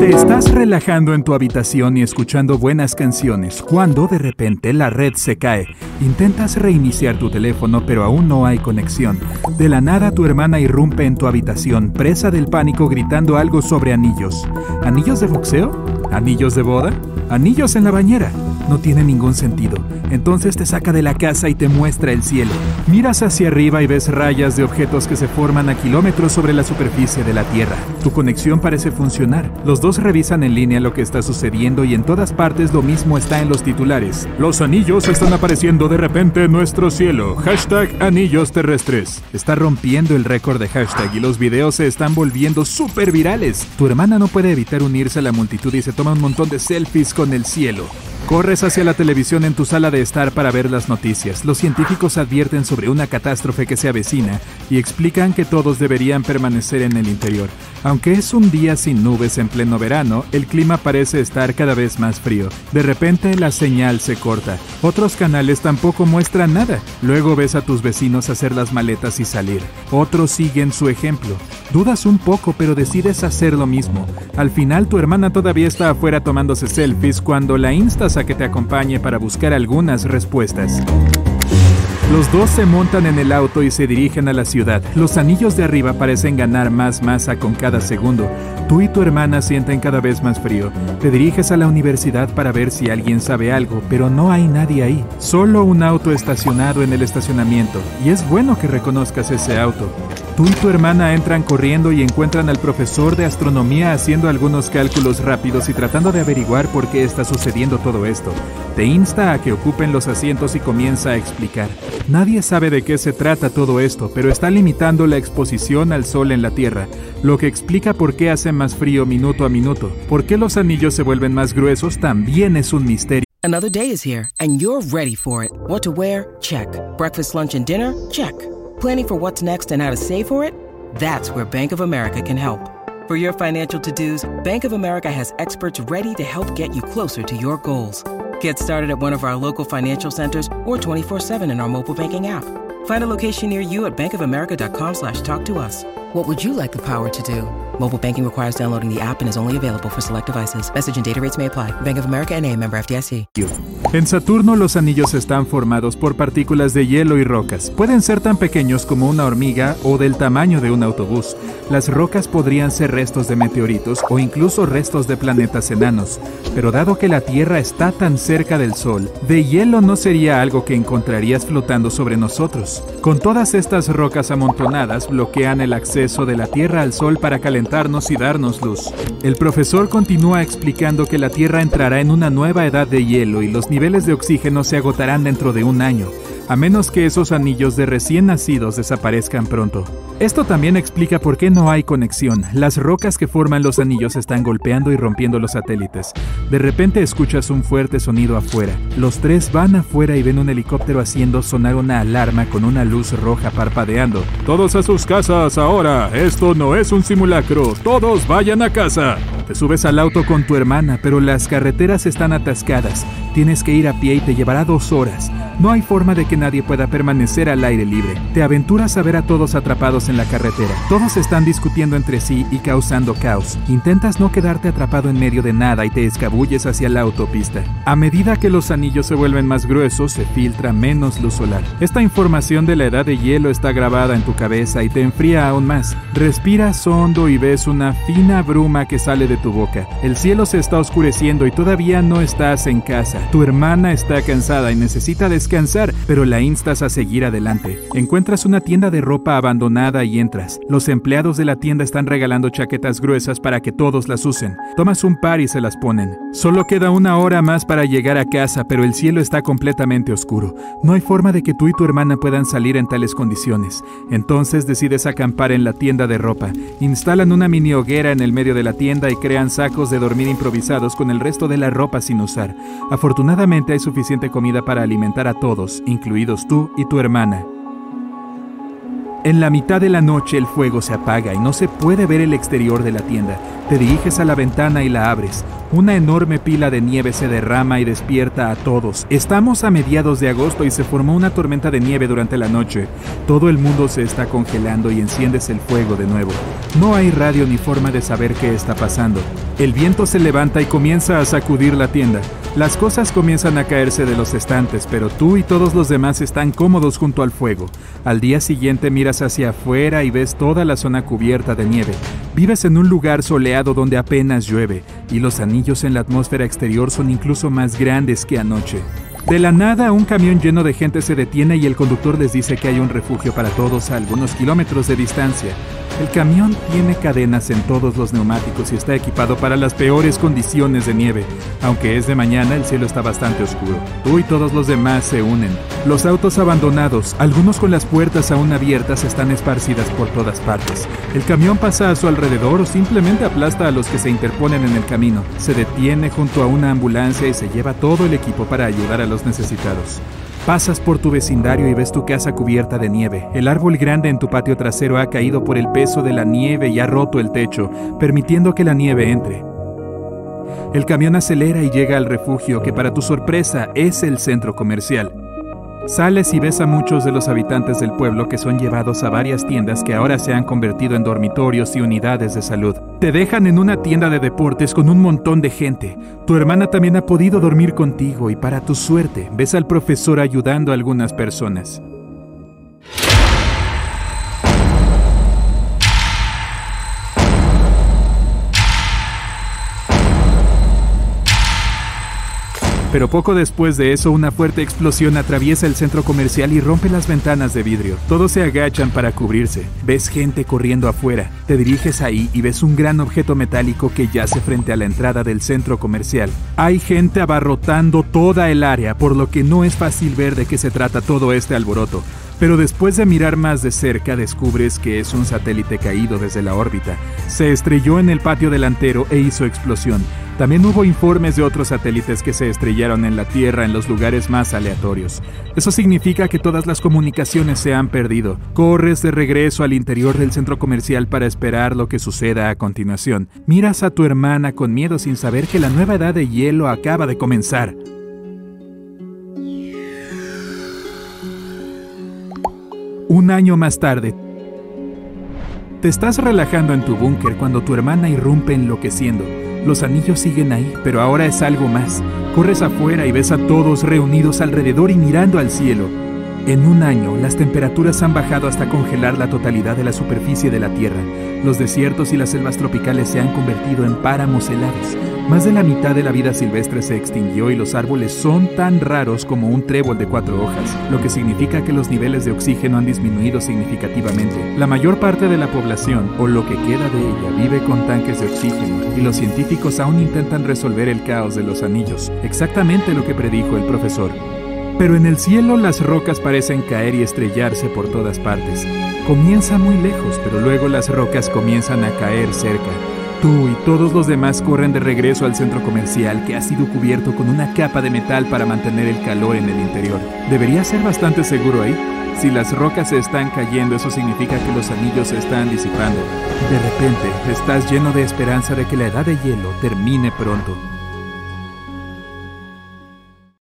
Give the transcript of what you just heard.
Te estás relajando en tu habitación y escuchando buenas canciones cuando de repente la red se cae. Intentas reiniciar tu teléfono pero aún no hay conexión. De la nada tu hermana irrumpe en tu habitación, presa del pánico gritando algo sobre anillos. ¿Anillos de boxeo? ¿Anillos de boda? ¿Anillos en la bañera? No tiene ningún sentido. Entonces te saca de la casa y te muestra el cielo. Miras hacia arriba y ves rayas de objetos que se forman a kilómetros sobre la superficie de la Tierra. Tu conexión parece funcionar. Los dos revisan en línea lo que está sucediendo y en todas partes lo mismo está en los titulares. Los anillos están apareciendo de repente en nuestro cielo. Hashtag anillos terrestres. Está rompiendo el récord de hashtag y los videos se están volviendo súper virales. Tu hermana no puede evitar unirse a la multitud y se toma un montón de selfies con el cielo. Corres hacia la televisión en tu sala de estar para ver las noticias. Los científicos advierten sobre una catástrofe que se avecina y explican que todos deberían permanecer en el interior. Aunque es un día sin nubes en pleno verano, el clima parece estar cada vez más frío. De repente la señal se corta. Otros canales tampoco muestran nada. Luego ves a tus vecinos hacer las maletas y salir. Otros siguen su ejemplo. Dudas un poco, pero decides hacer lo mismo. Al final tu hermana todavía está afuera tomándose selfies cuando la instas a que te acompañe para buscar algunas respuestas. Los dos se montan en el auto y se dirigen a la ciudad. Los anillos de arriba parecen ganar más masa con cada segundo. Tú y tu hermana sienten cada vez más frío. Te diriges a la universidad para ver si alguien sabe algo, pero no hay nadie ahí. Solo un auto estacionado en el estacionamiento. Y es bueno que reconozcas ese auto. Tú y tu hermana entran corriendo y encuentran al profesor de astronomía haciendo algunos cálculos rápidos y tratando de averiguar por qué está sucediendo todo esto. Te insta a que ocupen los asientos y comienza a explicar. Nadie sabe de qué se trata todo esto, pero está limitando la exposición al sol en la Tierra, lo que explica por qué hace más frío minuto a minuto. Por qué los anillos se vuelven más gruesos también es un misterio. Another day is here and you're ready for it. What to wear? Check. Breakfast, lunch and dinner? Check. Planning for what's next and how to save for it? That's where Bank of America can help. For your financial to-dos, Bank of America has experts ready to help get you closer to your goals. Get started at one of our local financial centers or 24-7 in our mobile banking app. Find a location near you at bankofamerica.com slash talk to us. What would you like the power to do? Mobile banking requires downloading the app and is only available for select devices. Message and data rates may apply. Bank of America and a member FDIC. En Saturno los anillos están formados por partículas de hielo y rocas. Pueden ser tan pequeños como una hormiga o del tamaño de un autobús. Las rocas podrían ser restos de meteoritos o incluso restos de planetas enanos. Pero dado que la Tierra está tan cerca del Sol, de hielo no sería algo que encontrarías flotando sobre nosotros. Con todas estas rocas amontonadas bloquean el acceso de la Tierra al Sol para y darnos luz. El profesor continúa explicando que la Tierra entrará en una nueva edad de hielo y los niveles de oxígeno se agotarán dentro de un año, a menos que esos anillos de recién nacidos desaparezcan pronto. Esto también explica por qué no hay conexión. Las rocas que forman los anillos están golpeando y rompiendo los satélites. De repente escuchas un fuerte sonido afuera. Los tres van afuera y ven un helicóptero haciendo sonar una alarma con una luz roja parpadeando. Todos a sus casas ahora. Esto no es un simulacro. Todos vayan a casa. Te subes al auto con tu hermana, pero las carreteras están atascadas. Tienes que ir a pie y te llevará dos horas. No hay forma de que nadie pueda permanecer al aire libre. Te aventuras a ver a todos atrapados en la carretera. Todos están discutiendo entre sí y causando caos. Intentas no quedarte atrapado en medio de nada y te escabulles hacia la autopista. A medida que los anillos se vuelven más gruesos, se filtra menos luz solar. Esta información de la edad de hielo está grabada en tu cabeza y te enfría aún más. Respiras hondo y ves una fina bruma que sale de tu boca. El cielo se está oscureciendo y todavía no estás en casa. Tu hermana está cansada y necesita descansar descansar, pero la instas a seguir adelante. Encuentras una tienda de ropa abandonada y entras. Los empleados de la tienda están regalando chaquetas gruesas para que todos las usen. Tomas un par y se las ponen. Solo queda una hora más para llegar a casa, pero el cielo está completamente oscuro. No hay forma de que tú y tu hermana puedan salir en tales condiciones. Entonces decides acampar en la tienda de ropa. Instalan una mini hoguera en el medio de la tienda y crean sacos de dormir improvisados con el resto de la ropa sin usar. Afortunadamente hay suficiente comida para alimentar a todos, incluidos tú y tu hermana. En la mitad de la noche el fuego se apaga y no se puede ver el exterior de la tienda. Te diriges a la ventana y la abres. Una enorme pila de nieve se derrama y despierta a todos. Estamos a mediados de agosto y se formó una tormenta de nieve durante la noche. Todo el mundo se está congelando y enciendes el fuego de nuevo. No hay radio ni forma de saber qué está pasando. El viento se levanta y comienza a sacudir la tienda. Las cosas comienzan a caerse de los estantes, pero tú y todos los demás están cómodos junto al fuego. Al día siguiente miras hacia afuera y ves toda la zona cubierta de nieve. Vives en un lugar soleado donde apenas llueve, y los anillos en la atmósfera exterior son incluso más grandes que anoche. De la nada, un camión lleno de gente se detiene y el conductor les dice que hay un refugio para todos a algunos kilómetros de distancia. El camión tiene cadenas en todos los neumáticos y está equipado para las peores condiciones de nieve. Aunque es de mañana, el cielo está bastante oscuro. Tú y todos los demás se unen. Los autos abandonados, algunos con las puertas aún abiertas, están esparcidas por todas partes. El camión pasa a su alrededor o simplemente aplasta a los que se interponen en el camino. Se detiene junto a una ambulancia y se lleva todo el equipo para ayudar a los necesitados. Pasas por tu vecindario y ves tu casa cubierta de nieve. El árbol grande en tu patio trasero ha caído por el peso de la nieve y ha roto el techo, permitiendo que la nieve entre. El camión acelera y llega al refugio que para tu sorpresa es el centro comercial. Sales y ves a muchos de los habitantes del pueblo que son llevados a varias tiendas que ahora se han convertido en dormitorios y unidades de salud. Te dejan en una tienda de deportes con un montón de gente. Tu hermana también ha podido dormir contigo y para tu suerte ves al profesor ayudando a algunas personas. Pero poco después de eso, una fuerte explosión atraviesa el centro comercial y rompe las ventanas de vidrio. Todos se agachan para cubrirse. Ves gente corriendo afuera. Te diriges ahí y ves un gran objeto metálico que yace frente a la entrada del centro comercial. Hay gente abarrotando toda el área, por lo que no es fácil ver de qué se trata todo este alboroto. Pero después de mirar más de cerca descubres que es un satélite caído desde la órbita. Se estrelló en el patio delantero e hizo explosión. También hubo informes de otros satélites que se estrellaron en la Tierra en los lugares más aleatorios. Eso significa que todas las comunicaciones se han perdido. Corres de regreso al interior del centro comercial para esperar lo que suceda a continuación. Miras a tu hermana con miedo sin saber que la nueva edad de hielo acaba de comenzar. Un año más tarde, te estás relajando en tu búnker cuando tu hermana irrumpe enloqueciendo. Los anillos siguen ahí, pero ahora es algo más. Corres afuera y ves a todos reunidos alrededor y mirando al cielo. En un año, las temperaturas han bajado hasta congelar la totalidad de la superficie de la Tierra. Los desiertos y las selvas tropicales se han convertido en páramos helados. Más de la mitad de la vida silvestre se extinguió y los árboles son tan raros como un trébol de cuatro hojas, lo que significa que los niveles de oxígeno han disminuido significativamente. La mayor parte de la población, o lo que queda de ella, vive con tanques de oxígeno, y los científicos aún intentan resolver el caos de los anillos, exactamente lo que predijo el profesor. Pero en el cielo las rocas parecen caer y estrellarse por todas partes. Comienza muy lejos, pero luego las rocas comienzan a caer cerca. Tú y todos los demás corren de regreso al centro comercial que ha sido cubierto con una capa de metal para mantener el calor en el interior. Debería ser bastante seguro ahí. Si las rocas se están cayendo, eso significa que los anillos se están disipando. De repente, estás lleno de esperanza de que la edad de hielo termine pronto.